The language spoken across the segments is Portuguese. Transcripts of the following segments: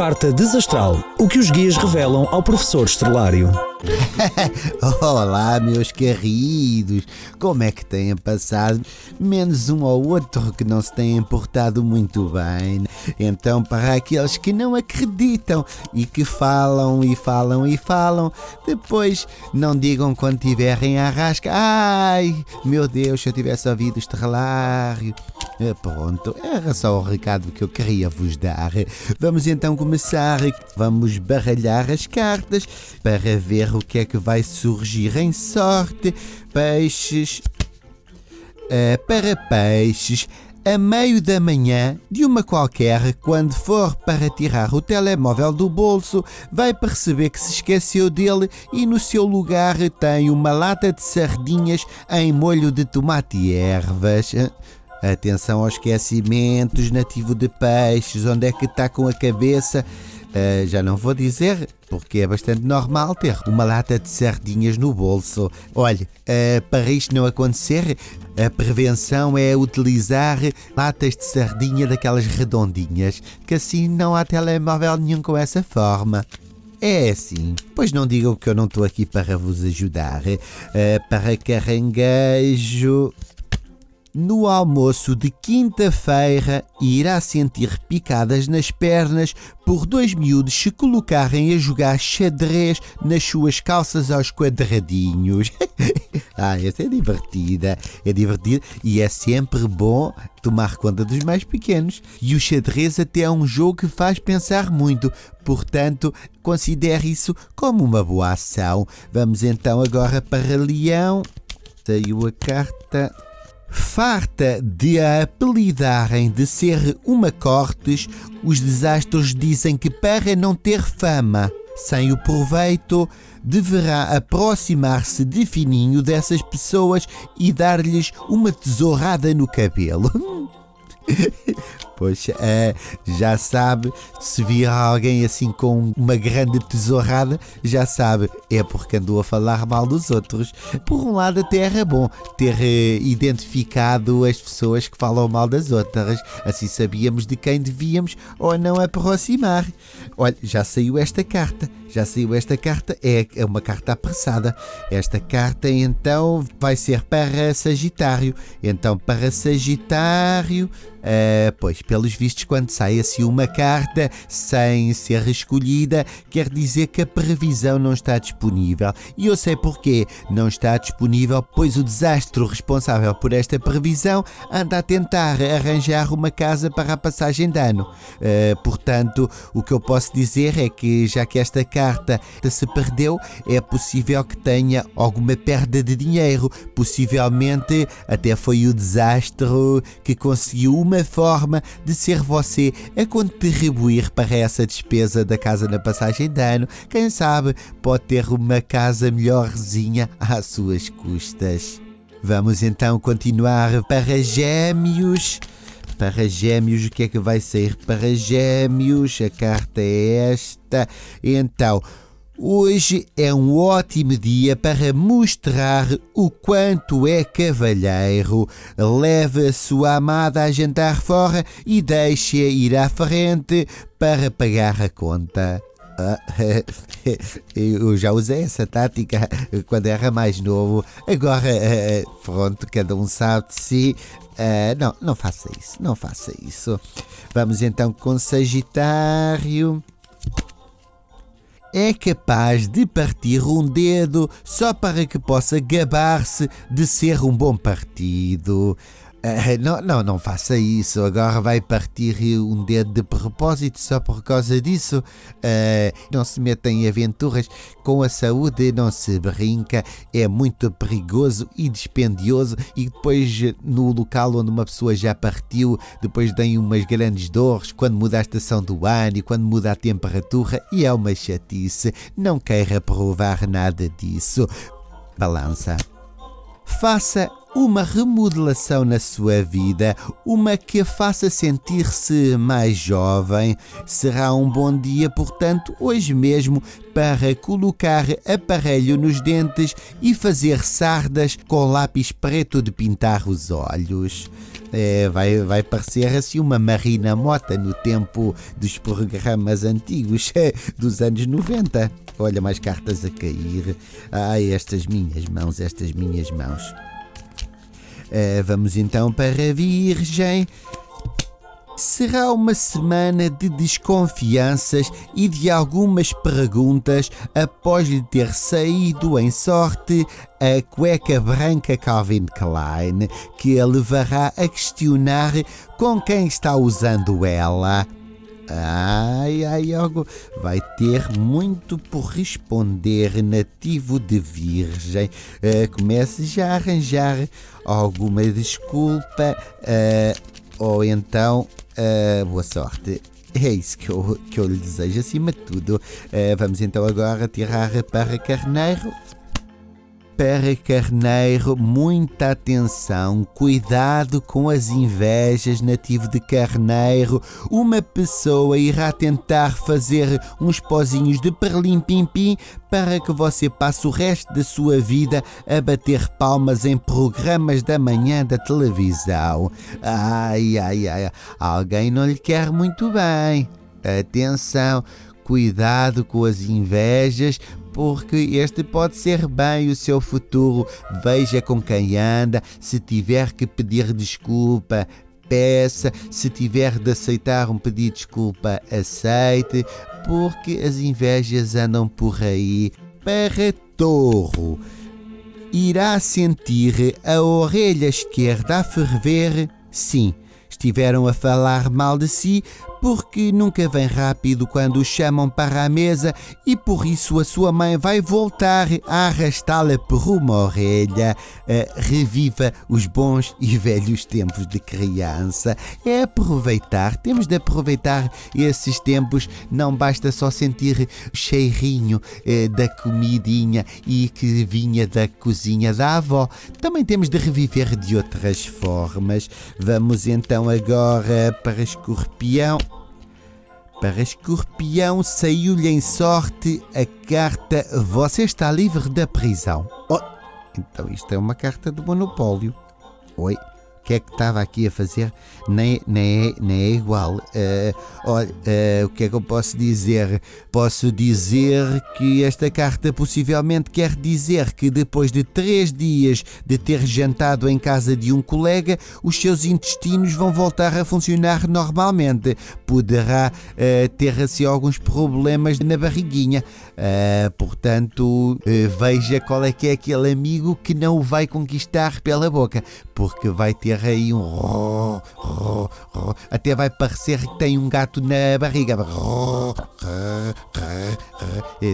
Carta Desastral. O que os guias revelam ao professor Estrelário. Olá, meus queridos! Como é que têm passado? Menos um ou outro que não se têm portado muito bem. Então, para aqueles que não acreditam e que falam e falam e falam, depois não digam quando tiverem a rasca. Ai, meu Deus, se eu tivesse ouvido este relário. Eh, pronto, era só o recado que eu queria vos dar. Vamos então começar. Vamos baralhar as cartas para ver o que é que vai surgir em sorte. Peixes. Uh, para peixes a meio da manhã de uma qualquer, quando for para tirar o telemóvel do bolso, vai perceber que se esqueceu dele e no seu lugar tem uma lata de sardinhas em molho de tomate e ervas. Atenção aos esquecimentos, nativo de peixes, onde é que está com a cabeça? Uh, já não vou dizer, porque é bastante normal ter uma lata de sardinhas no bolso. Olha, uh, para isto não acontecer, a prevenção é utilizar latas de sardinha daquelas redondinhas, que assim não há telemóvel nenhum com essa forma. É assim, pois não digam que eu não estou aqui para vos ajudar. Uh, para caranguejo. No almoço de quinta-feira, irá sentir picadas nas pernas por dois miúdos se colocarem a jogar xadrez nas suas calças aos quadradinhos. ah, essa é divertida. É divertida e é sempre bom tomar conta dos mais pequenos. E o xadrez até é um jogo que faz pensar muito. Portanto, considere isso como uma boa ação. Vamos então agora para Leão. Saiu a carta Farta de a apelidarem de ser uma cortes, os desastros dizem que para não ter fama sem o proveito, deverá aproximar-se de fininho dessas pessoas e dar-lhes uma tesourada no cabelo. Pois é, já sabe, se vir alguém assim com uma grande tesourada, já sabe, é porque andou a falar mal dos outros. Por um lado, até era bom ter eh, identificado as pessoas que falam mal das outras, assim sabíamos de quem devíamos ou não aproximar. Olha, já saiu esta carta. Já saiu esta carta, é, é uma carta apressada. Esta carta então vai ser para Sagitário. Então, para Sagitário, uh, pois, pelos vistos, quando sai assim uma carta sem ser escolhida, quer dizer que a previsão não está disponível. E eu sei porquê. Não está disponível, pois o desastre responsável por esta previsão anda a tentar arranjar uma casa para a passagem de ano. Uh, portanto, o que eu posso dizer é que, já que esta carta se perdeu, é possível que tenha alguma perda de dinheiro. Possivelmente até foi o desastre que conseguiu uma forma de ser você a contribuir para essa despesa da casa na passagem de ano. Quem sabe pode ter uma casa melhorzinha às suas custas. Vamos então continuar para Gêmeos. Para Gêmeos, o que é que vai sair para Gêmeos? A carta é esta. Então, Hoje é um ótimo dia para mostrar o quanto é cavalheiro. Leve a sua amada a jantar fora e deixe-a ir à frente para pagar a conta. Ah, eu já usei essa tática quando era mais novo. Agora, eh, pronto, cada um sabe de si. Não, não faça isso, não faça isso. Vamos então com Sagitário. É capaz de partir um dedo só para que possa gabar-se de ser um bom partido. Uh, não, não, não faça isso. Agora vai partir um dedo de propósito só por causa disso. Uh, não se meta em aventuras com a saúde, não se brinca. É muito perigoso e dispendioso. E depois, no local onde uma pessoa já partiu, depois tem umas grandes dores quando muda a estação do ano e quando muda a temperatura. E é uma chatice. Não queira provar nada disso. Balança. Faça uma remodelação na sua vida, uma que a faça sentir-se mais jovem. Será um bom dia, portanto, hoje mesmo, para colocar aparelho nos dentes e fazer sardas com lápis preto de pintar os olhos. É, vai, vai parecer assim uma Marina Mota no tempo dos programas antigos dos anos 90. Olha, mais cartas a cair. Ai, estas minhas mãos, estas minhas mãos. É, vamos então para a Virgem. Será uma semana de desconfianças e de algumas perguntas após lhe ter saído em sorte a cueca branca Calvin Klein, que a levará a questionar com quem está usando ela. Ai, ai, algo vai ter muito por responder, nativo de Virgem. Uh, comece já a arranjar alguma desculpa, uh, ou então Uh, boa sorte. É isso que eu, que eu lhe desejo acima de tudo. Vamos então agora tirar para Carneiro para Carneiro, muita atenção, cuidado com as invejas, nativo de Carneiro. Uma pessoa irá tentar fazer uns pozinhos de perlim-pim-pim para que você passe o resto da sua vida a bater palmas em programas da manhã da televisão. Ai, ai, ai, alguém não lhe quer muito bem. Atenção, cuidado com as invejas, porque este pode ser bem o seu futuro. Veja com quem anda, se tiver que pedir desculpa, peça, se tiver de aceitar um pedido de desculpa, aceite, porque as invejas andam por aí. Para touro, irá sentir a orelha esquerda a ferver? Sim estiveram a falar mal de si porque nunca vem rápido quando o chamam para a mesa e por isso a sua mãe vai voltar a arrastá-la por uma orelha. Uh, reviva os bons e velhos tempos de criança. É aproveitar, temos de aproveitar esses tempos. Não basta só sentir o cheirinho uh, da comidinha e que vinha da cozinha da avó. Também temos de reviver de outras formas. Vamos então agora para escorpião. Para Escorpião saiu-lhe em sorte a carta Você está livre da prisão. Oh, então isto é uma carta de monopólio. Oi que é que estava aqui a fazer nem, nem, é, nem é igual. Uh, olha, uh, o que é que eu posso dizer? Posso dizer que esta carta possivelmente quer dizer que depois de três dias de ter jantado em casa de um colega, os seus intestinos vão voltar a funcionar normalmente. Poderá uh, ter assim alguns problemas na barriguinha. portanto, veja qual é que é aquele amigo que não o vai conquistar pela boca, porque vai ter aí um ro, ro, ro, até vai parecer que tem um gato na barriga.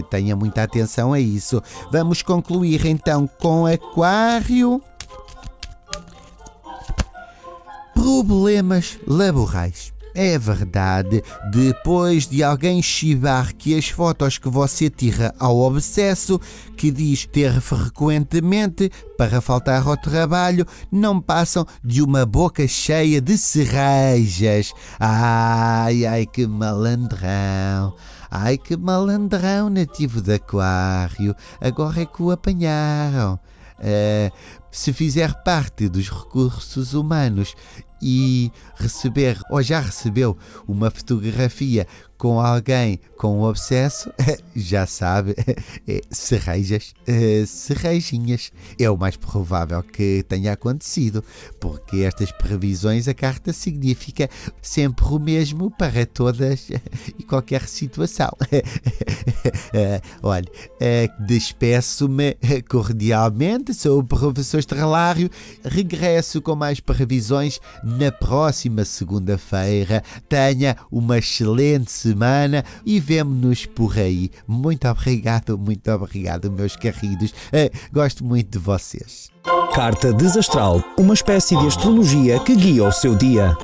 Tenha muita atenção a isso. Vamos concluir então com Aquário. Problemas laborais. É verdade, depois de alguém chivar que as fotos que você tira ao obsesso, que diz ter frequentemente para faltar ao trabalho, não passam de uma boca cheia de cerejas. Ai, ai, que malandrão! Ai, que malandrão nativo de Aquário! Agora é que o apanharam. Uh, se fizer parte dos recursos humanos e receber ou já recebeu uma fotografia com alguém com um obsesso, já sabe, serrejas, é, serrejinhas. É o mais provável que tenha acontecido, porque estas previsões, a carta significa sempre o mesmo para todas e qualquer situação. É, olha, despeço-me cordialmente, sou o professor Estrelário, regresso com mais previsões na próxima segunda-feira. Tenha uma excelente semana e vemo-nos por aí. Muito obrigado, muito obrigado, meus queridos. Uh, gosto muito de vocês. Carta Desastral, uma espécie de astrologia que guia o seu dia.